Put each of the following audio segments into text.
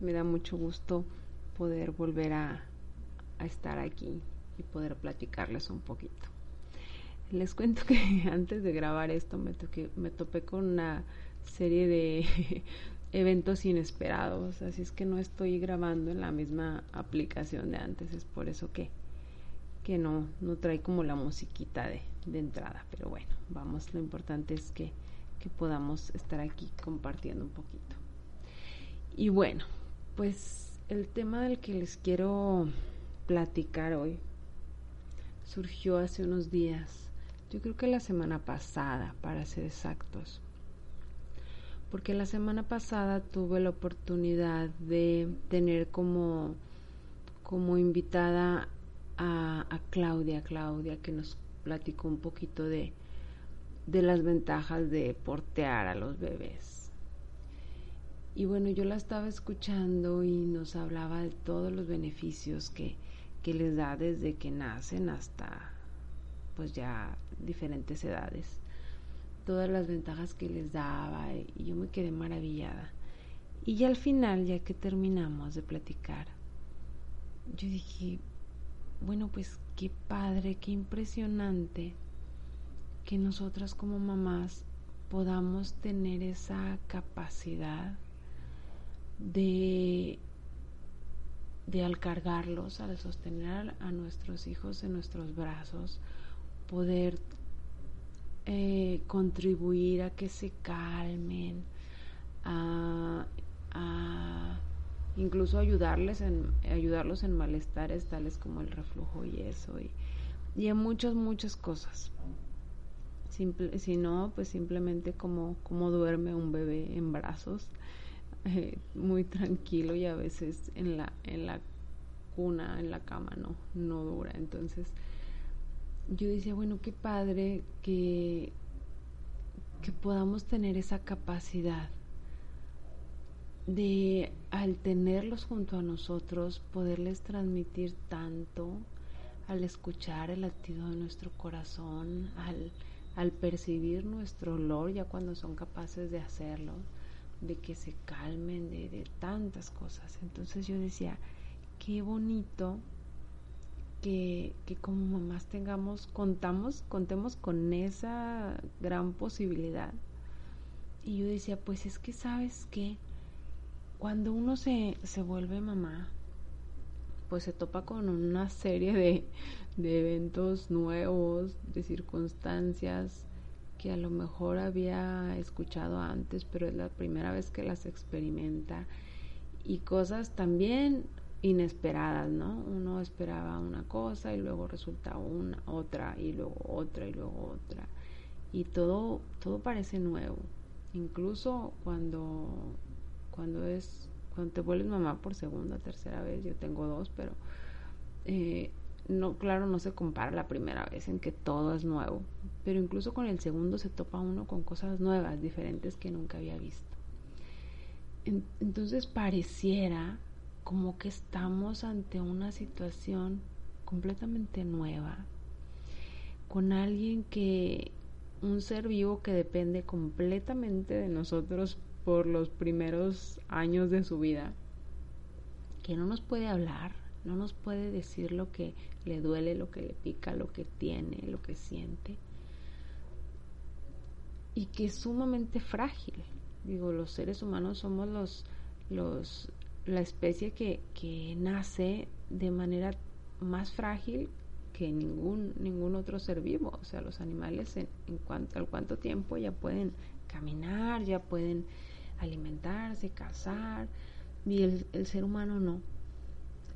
me da mucho gusto poder volver a, estar aquí y poder platicarles un poquito. Les cuento que antes de grabar esto me, toqué, me topé con una serie de eventos inesperados, así es que no estoy grabando en la misma aplicación de antes, es por eso que que no, no trae como la musiquita de, de entrada. Pero bueno, vamos, lo importante es que, que podamos estar aquí compartiendo un poquito. Y bueno, pues el tema del que les quiero platicar hoy surgió hace unos días, yo creo que la semana pasada, para ser exactos. Porque la semana pasada tuve la oportunidad de tener como, como invitada a, Claudia, Claudia que nos platicó un poquito de, de las ventajas de portear a los bebés. Y bueno, yo la estaba escuchando y nos hablaba de todos los beneficios que, que les da desde que nacen hasta pues ya diferentes edades. Todas las ventajas que les daba y yo me quedé maravillada. Y ya al final, ya que terminamos de platicar, yo dije, bueno, pues qué padre, qué impresionante que nosotras como mamás podamos tener esa capacidad de, de al cargarlos, al sostener a nuestros hijos en nuestros brazos, poder eh, contribuir a que se calmen, a incluso ayudarles en, ayudarlos en malestares tales como el reflujo y eso, y, y en muchas, muchas cosas. Simple, si no, pues simplemente como, como duerme un bebé en brazos, eh, muy tranquilo y a veces en la, en la cuna, en la cama, no, no dura. Entonces, yo decía, bueno, qué padre que, que podamos tener esa capacidad de al tenerlos junto a nosotros poderles transmitir tanto al escuchar el latido de nuestro corazón, al, al percibir nuestro olor ya cuando son capaces de hacerlo, de que se calmen, de, de tantas cosas. Entonces yo decía, qué bonito que, que, como mamás tengamos, contamos, contemos con esa gran posibilidad. Y yo decía, pues es que sabes qué, cuando uno se, se vuelve mamá, pues se topa con una serie de, de eventos nuevos, de circunstancias que a lo mejor había escuchado antes, pero es la primera vez que las experimenta. Y cosas también inesperadas, ¿no? Uno esperaba una cosa y luego resulta una, otra y luego otra y luego otra. Y todo todo parece nuevo, incluso cuando cuando es cuando te vuelves mamá por segunda, tercera vez, yo tengo dos, pero eh, no, claro, no se compara la primera vez en que todo es nuevo, pero incluso con el segundo se topa uno con cosas nuevas, diferentes que nunca había visto. entonces pareciera como que estamos ante una situación completamente nueva, con alguien que, un ser vivo que depende completamente de nosotros por los primeros años de su vida, que no nos puede hablar, no nos puede decir lo que le duele, lo que le pica, lo que tiene, lo que siente, y que es sumamente frágil. Digo, los seres humanos somos los, los la especie que, que nace de manera más frágil que ningún, ningún otro ser vivo. O sea, los animales en, en cuanto al cuánto tiempo ya pueden caminar, ya pueden alimentarse, cazar, y el, el ser humano no.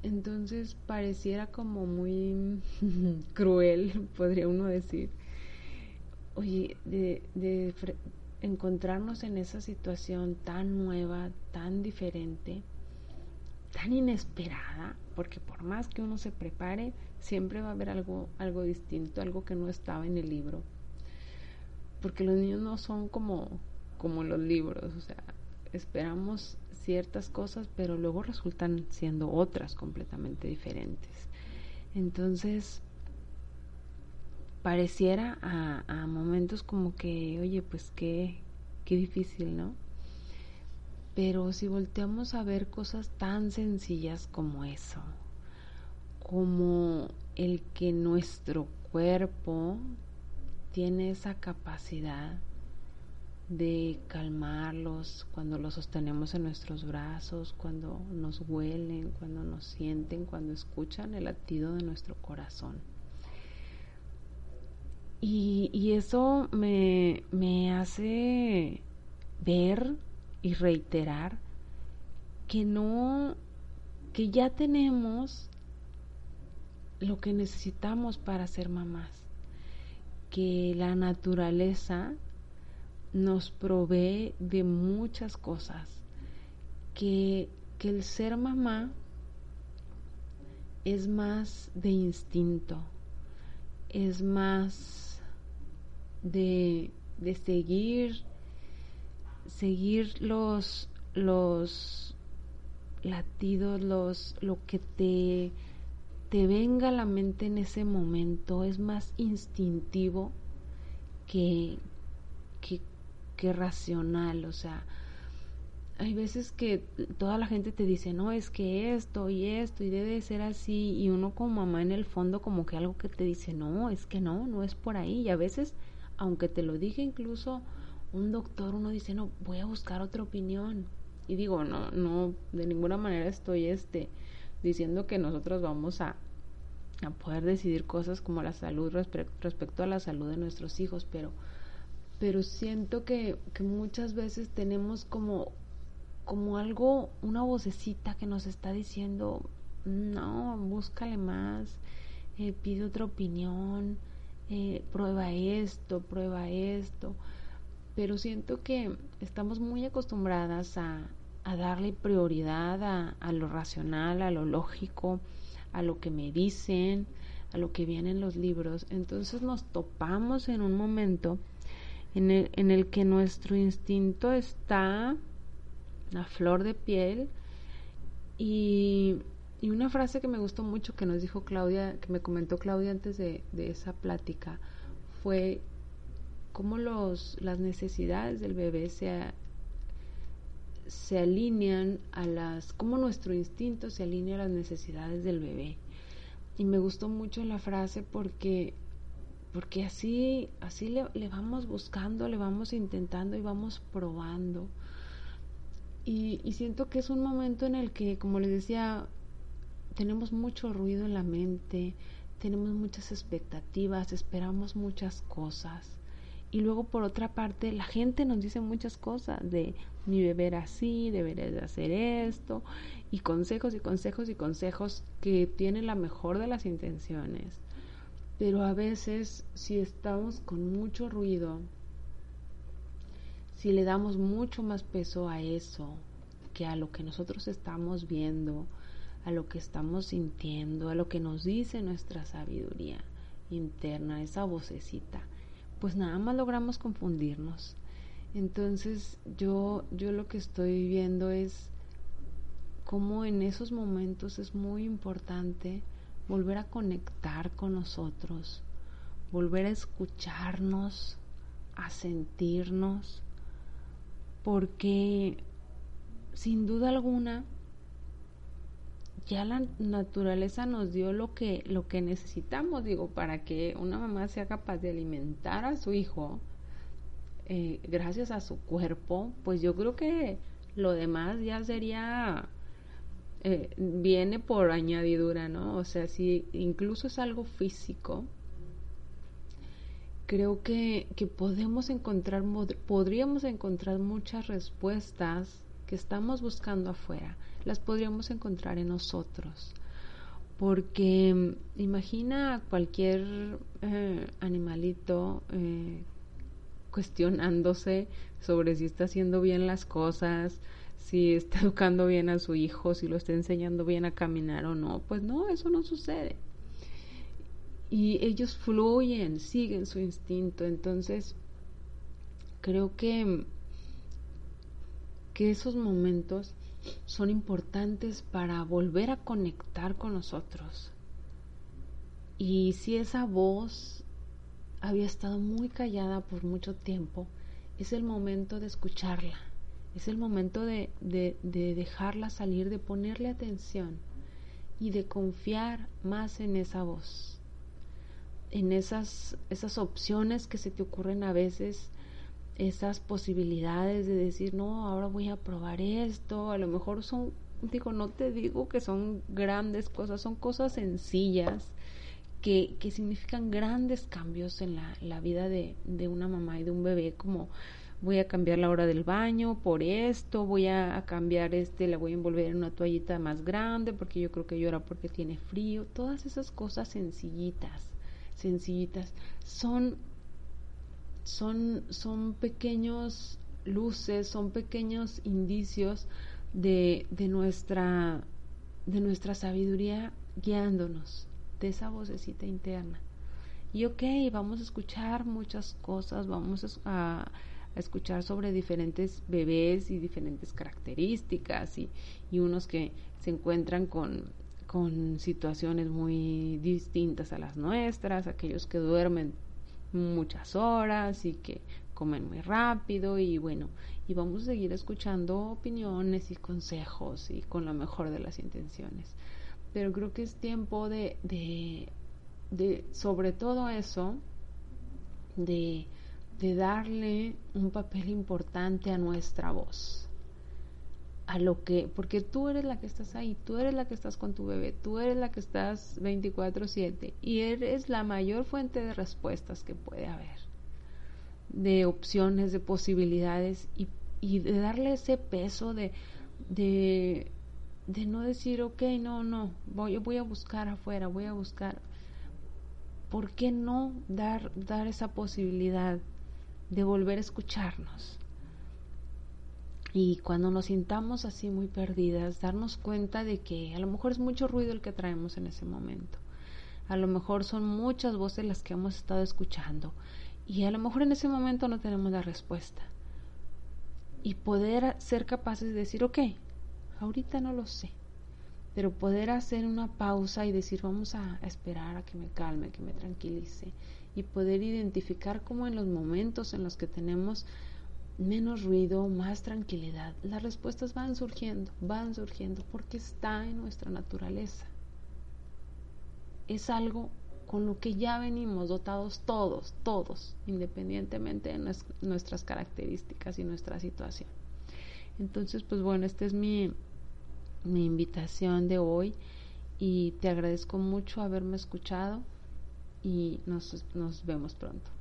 Entonces pareciera como muy cruel, podría uno decir, oye, de, de encontrarnos en esa situación tan nueva, tan diferente, tan inesperada, porque por más que uno se prepare, siempre va a haber algo, algo distinto, algo que no estaba en el libro. Porque los niños no son como, como los libros, o sea, esperamos ciertas cosas, pero luego resultan siendo otras completamente diferentes. Entonces, pareciera a, momentos como que, oye, pues qué, qué difícil, ¿no? Pero si volteamos a ver cosas tan sencillas como eso, como el que nuestro cuerpo tiene esa capacidad de calmarlos cuando los sostenemos en nuestros brazos, cuando nos huelen, cuando nos sienten, cuando escuchan el latido de nuestro corazón. Y, eso me, me hace ver y reiterar que no, que ya tenemos lo que necesitamos para ser mamás, que la naturaleza nos provee de muchas cosas, que, que el ser mamá es más de instinto, es más de, de seguir seguir los, los latidos, los, lo que te, te venga a la mente en ese momento es más instintivo que, que, que racional, o sea, hay veces que toda la gente te dice, no, es que esto y esto y debe ser así, y uno como mamá en el fondo como que algo que te dice, no, es que no, no es por ahí, y a veces, aunque te lo dije incluso un doctor uno dice, no, voy a buscar otra opinión. Y digo, no, no, de ninguna manera estoy este, diciendo que nosotros vamos a, a poder decidir cosas como la salud respecto a la salud de nuestros hijos, pero, pero siento que, que muchas veces tenemos como, como algo, una vocecita que nos está diciendo, no, búscale más, eh, pide otra opinión, eh, prueba esto, prueba esto pero siento que estamos muy acostumbradas a, darle prioridad a, lo racional, a lo lógico, a lo que me dicen, a lo que viene en los libros. Entonces nos topamos en un momento en el, que nuestro instinto está a flor de piel y, y, una frase que me gustó mucho que nos dijo Claudia, que me comentó Claudia antes de, de esa plática, fue cómo los, las necesidades del bebé se, se alinean a las, cómo nuestro instinto se alinea a las necesidades del bebé. Y me gustó mucho la frase porque, porque así, así le, le vamos buscando, le vamos intentando y vamos probando. Y, y, siento que es un momento en el que, como les decía, tenemos mucho ruido en la mente, tenemos muchas expectativas, esperamos muchas cosas. Y luego por otra parte, la gente nos dice muchas cosas de mi beber así, deberías de hacer esto, y consejos y consejos y consejos que tienen la mejor de las intenciones. Pero a veces si estamos con mucho ruido, si le damos mucho más peso a eso que a lo que nosotros estamos viendo, a lo que estamos sintiendo, a lo que nos dice nuestra sabiduría interna, esa vocecita, pues nada más logramos confundirnos. Entonces yo, yo lo que estoy viendo es cómo en esos momentos es muy importante volver a conectar con nosotros, volver a escucharnos, a sentirnos, porque sin duda alguna ya la naturaleza nos dio lo que, lo que necesitamos, digo, para que una mamá sea capaz de alimentar a su hijo eh, gracias a su cuerpo, pues yo creo que lo demás ya sería, eh, viene por añadidura, ¿no? O sea, si incluso es algo físico, creo que, que podemos encontrar, podríamos encontrar muchas respuestas que estamos buscando afuera las podríamos encontrar en nosotros. Porque mm, imagina cualquier eh, animalito eh, cuestionándose sobre si está haciendo bien las cosas, si está educando bien a su hijo, si lo está enseñando bien a caminar o no. Pues no, eso no sucede. Y ellos fluyen, siguen su instinto. Entonces, creo que, que esos momentos son importantes para volver a conectar con nosotros. Y si esa voz había estado muy callada por mucho tiempo, es el momento de escucharla, es el momento de, de, dejarla salir, de ponerle atención y de confiar más en esa voz, en esas, esas opciones que se te ocurren a veces, esas posibilidades de decir, no, ahora voy a probar esto, a lo mejor son, digo, no te digo que son grandes cosas, son cosas sencillas que, que significan grandes cambios en la, la vida de, de, una mamá y de un bebé, como voy a cambiar la hora del baño por esto, voy a, cambiar este, la voy a envolver en una toallita más grande porque yo creo que llora porque tiene frío, todas esas cosas sencillitas, sencillitas, son, son, son pequeños luces, son pequeños indicios de, de nuestra de nuestra sabiduría guiándonos de esa vocecita interna. Y ok, vamos a escuchar muchas cosas, vamos a, escuchar sobre diferentes bebés y diferentes características y, y unos que se encuentran con, con situaciones muy distintas a las nuestras, aquellos que duermen muchas horas y que comen muy rápido y bueno, y vamos a seguir escuchando opiniones y consejos y con la mejor de las intenciones. Pero creo que es tiempo de, de, de sobre todo eso, de, de darle un papel importante a nuestra voz a lo que, porque tú eres la que estás ahí, tú eres la que estás con tu bebé, tú eres la que estás 24/7 y eres la mayor fuente de respuestas que puede haber, de opciones, de posibilidades y, y de darle ese peso de, de de no decir, ok, no, no, voy, voy a buscar afuera, voy a buscar. ¿Por qué no dar, dar esa posibilidad de volver a escucharnos? Y cuando nos sintamos así muy perdidas, darnos cuenta de que a lo mejor es mucho ruido el que traemos en ese momento. A lo mejor son muchas voces las que hemos estado escuchando. Y a lo mejor en ese momento no tenemos la respuesta. Y poder ser capaces de decir, ok, Ahorita no lo sé, pero poder hacer una pausa y decir vamos a, esperar a que me calme, que me tranquilice y poder identificar cómo en los momentos en los que tenemos menos ruido, más tranquilidad, las respuestas van surgiendo, van surgiendo porque está en nuestra naturaleza. Es algo con lo que ya venimos dotados todos, todos, independientemente de nuestras características y nuestra situación. Entonces, pues bueno, este es mi, mi invitación de hoy y te agradezco mucho haberme escuchado y nos, nos vemos pronto.